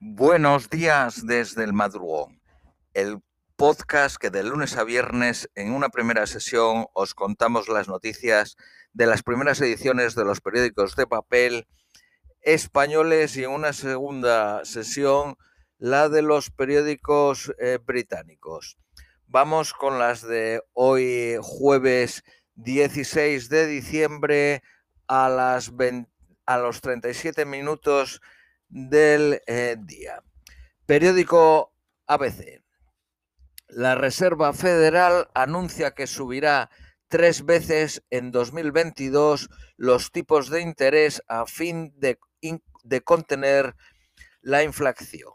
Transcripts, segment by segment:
Buenos días desde el madrugón, el podcast que de lunes a viernes en una primera sesión os contamos las noticias de las primeras ediciones de los periódicos de papel españoles y en una segunda sesión la de los periódicos eh, británicos. Vamos con las de hoy jueves 16 de diciembre a, las a los 37 minutos del eh, día. Periódico ABC. La Reserva Federal anuncia que subirá tres veces en 2022 los tipos de interés a fin de, de contener la inflación.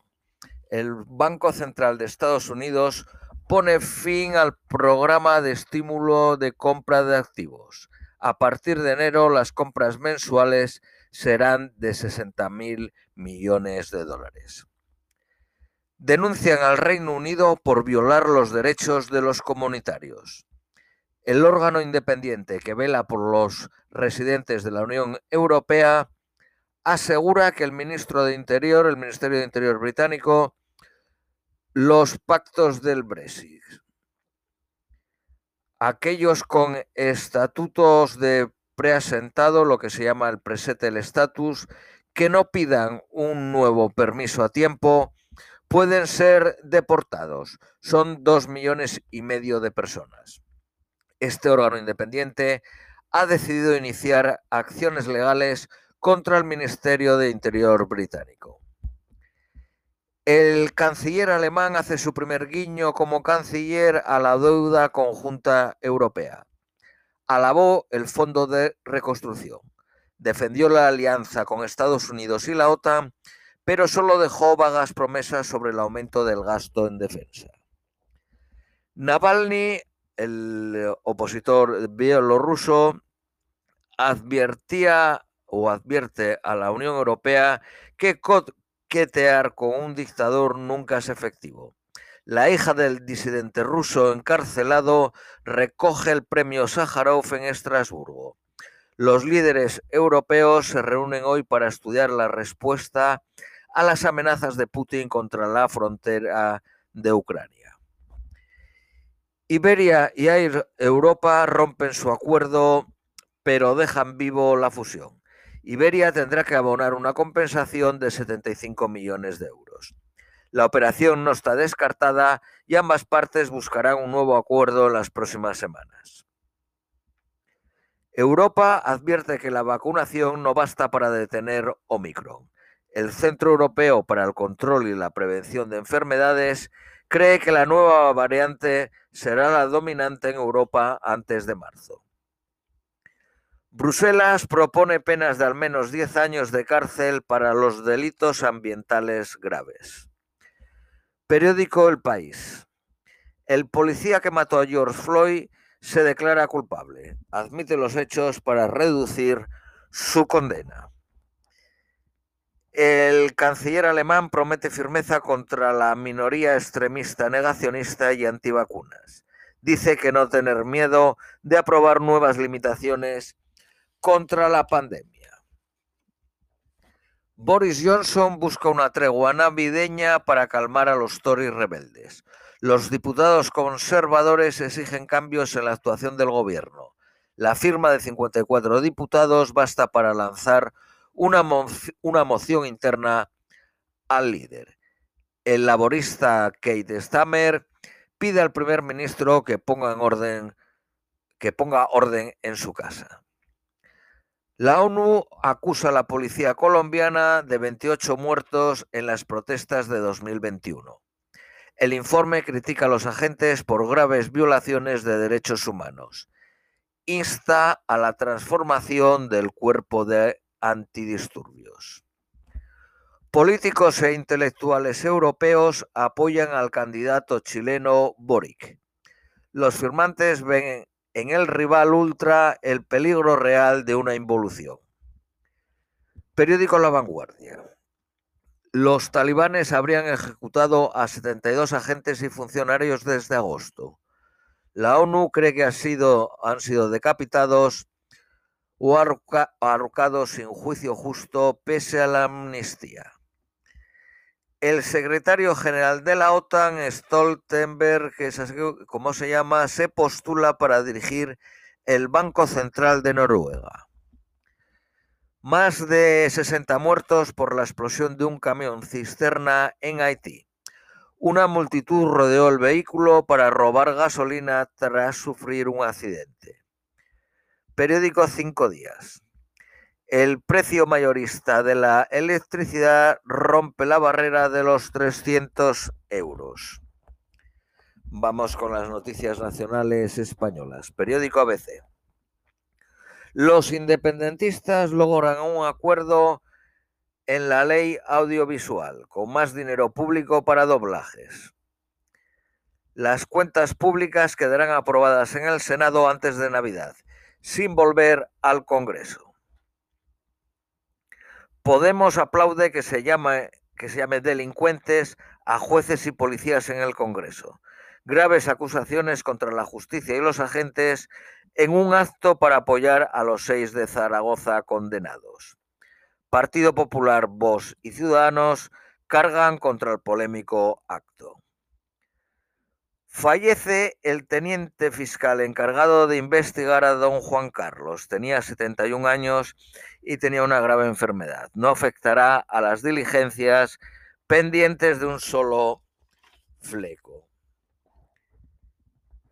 El Banco Central de Estados Unidos pone fin al programa de estímulo de compra de activos. A partir de enero, las compras mensuales serán de 60 mil millones de dólares. Denuncian al Reino Unido por violar los derechos de los comunitarios. El órgano independiente que vela por los residentes de la Unión Europea asegura que el ministro de Interior, el Ministerio de Interior británico, los pactos del Brexit. Aquellos con estatutos de preasentado, lo que se llama el presettle status, que no pidan un nuevo permiso a tiempo, pueden ser deportados. Son dos millones y medio de personas. Este órgano independiente ha decidido iniciar acciones legales contra el Ministerio de Interior británico. El canciller alemán hace su primer guiño como canciller a la deuda conjunta europea alabó el Fondo de Reconstrucción, defendió la alianza con Estados Unidos y la OTAN, pero solo dejó vagas promesas sobre el aumento del gasto en defensa. Navalny, el opositor bielorruso, advertía o advierte a la Unión Europea que coquetear con un dictador nunca es efectivo la hija del disidente ruso encarcelado recoge el premio Sájarov en Estrasburgo. Los líderes europeos se reúnen hoy para estudiar la respuesta a las amenazas de Putin contra la frontera de Ucrania. Iberia y Air Europa rompen su acuerdo, pero dejan vivo la fusión. Iberia tendrá que abonar una compensación de 75 millones de euros. La operación no está descartada y ambas partes buscarán un nuevo acuerdo en las próximas semanas. Europa advierte que la vacunación no basta para detener Omicron. El Centro Europeo para el Control y la Prevención de Enfermedades cree que la nueva variante será la dominante en Europa antes de marzo. Bruselas propone penas de al menos 10 años de cárcel para los delitos ambientales graves. Periódico El País. El policía que mató a George Floyd se declara culpable. Admite los hechos para reducir su condena. El canciller alemán promete firmeza contra la minoría extremista negacionista y antivacunas. Dice que no tener miedo de aprobar nuevas limitaciones contra la pandemia. Boris Johnson busca una tregua navideña para calmar a los Tories rebeldes. Los diputados conservadores exigen cambios en la actuación del gobierno. La firma de 54 diputados basta para lanzar una, una moción interna al líder. El laborista Kate Stammer pide al primer ministro que ponga en orden que ponga orden en su casa. La ONU acusa a la policía colombiana de 28 muertos en las protestas de 2021. El informe critica a los agentes por graves violaciones de derechos humanos. Insta a la transformación del cuerpo de antidisturbios. Políticos e intelectuales europeos apoyan al candidato chileno Boric. Los firmantes ven en el rival ultra el peligro real de una involución. Periódico La Vanguardia. Los talibanes habrían ejecutado a 72 agentes y funcionarios desde agosto. La ONU cree que han sido, decapitados o arrocados sin juicio justo pese a la amnistía. El secretario general de la OTAN, Stoltenberg, que es así como se llama, se postula para dirigir el Banco Central de Noruega. Más de 60 muertos por la explosión de un camión cisterna en Haití. Una multitud rodeó el vehículo para robar gasolina tras sufrir un accidente. Periódico Cinco Días el precio mayorista de la electricidad rompe la barrera de los 300 euros. Vamos con las noticias nacionales españolas. Periódico ABC. Los independentistas logran un acuerdo en la ley audiovisual, con más dinero público para doblajes. Las cuentas públicas quedarán aprobadas en el Senado antes de Navidad, sin volver al Congreso. Podemos aplaude que se, llame, que se llame delincuentes a jueces y policías en el Congreso. Graves acusaciones contra la justicia y los agentes en un acto para apoyar a los seis de Zaragoza condenados. Partido Popular, Vox y Ciudadanos cargan contra el polémico acto. Fallece el teniente fiscal encargado de investigar a don Juan Carlos. Tenía 71 años y tenía una grave enfermedad. No afectará a las diligencias pendientes de un solo fleco.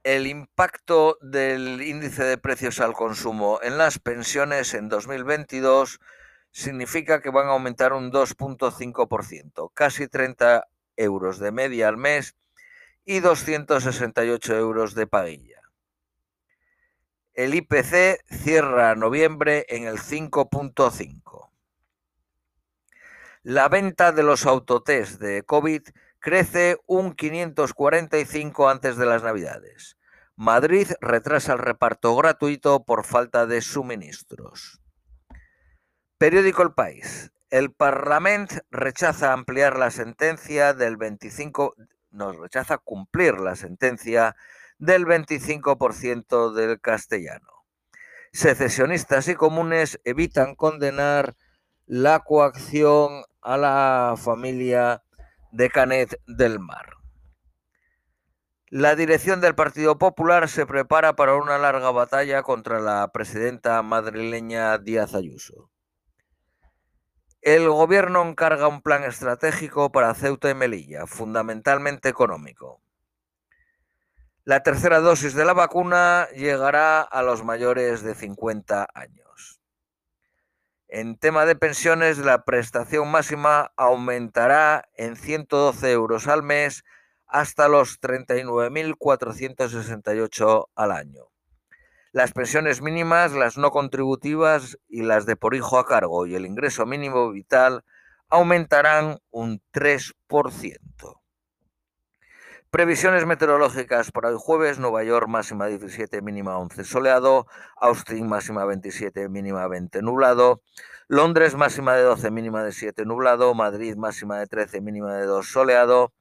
El impacto del índice de precios al consumo en las pensiones en 2022 significa que van a aumentar un 2.5%, casi 30 euros de media al mes y 268 euros de paguilla. El IPC cierra noviembre en el 5.5. La venta de los autotest de COVID crece un 545 antes de las Navidades. Madrid retrasa el reparto gratuito por falta de suministros. Periódico El País. El Parlamento rechaza ampliar la sentencia del 25 nos rechaza cumplir la sentencia del 25% del castellano. Secesionistas y comunes evitan condenar la coacción a la familia de Canet del Mar. La dirección del Partido Popular se prepara para una larga batalla contra la presidenta madrileña Díaz Ayuso. El gobierno encarga un plan estratégico para Ceuta y Melilla, fundamentalmente económico. La tercera dosis de la vacuna llegará a los mayores de 50 años. En tema de pensiones, la prestación máxima aumentará en 112 euros al mes hasta los 39.468 al año. Las pensiones mínimas, las no contributivas y las de por hijo a cargo y el ingreso mínimo vital aumentarán un 3%. Previsiones meteorológicas para el jueves, Nueva York máxima 17, mínima 11 soleado, Austin máxima 27, mínima 20 nublado, Londres máxima de 12, mínima de 7 nublado, Madrid máxima de 13, mínima de 2 soleado,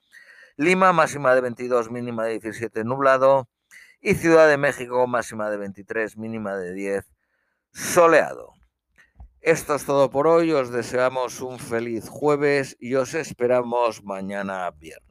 Lima máxima de 22, mínima de 17 nublado, y Ciudad de México máxima de 23, mínima de 10, soleado. Esto es todo por hoy, os deseamos un feliz jueves y os esperamos mañana viernes.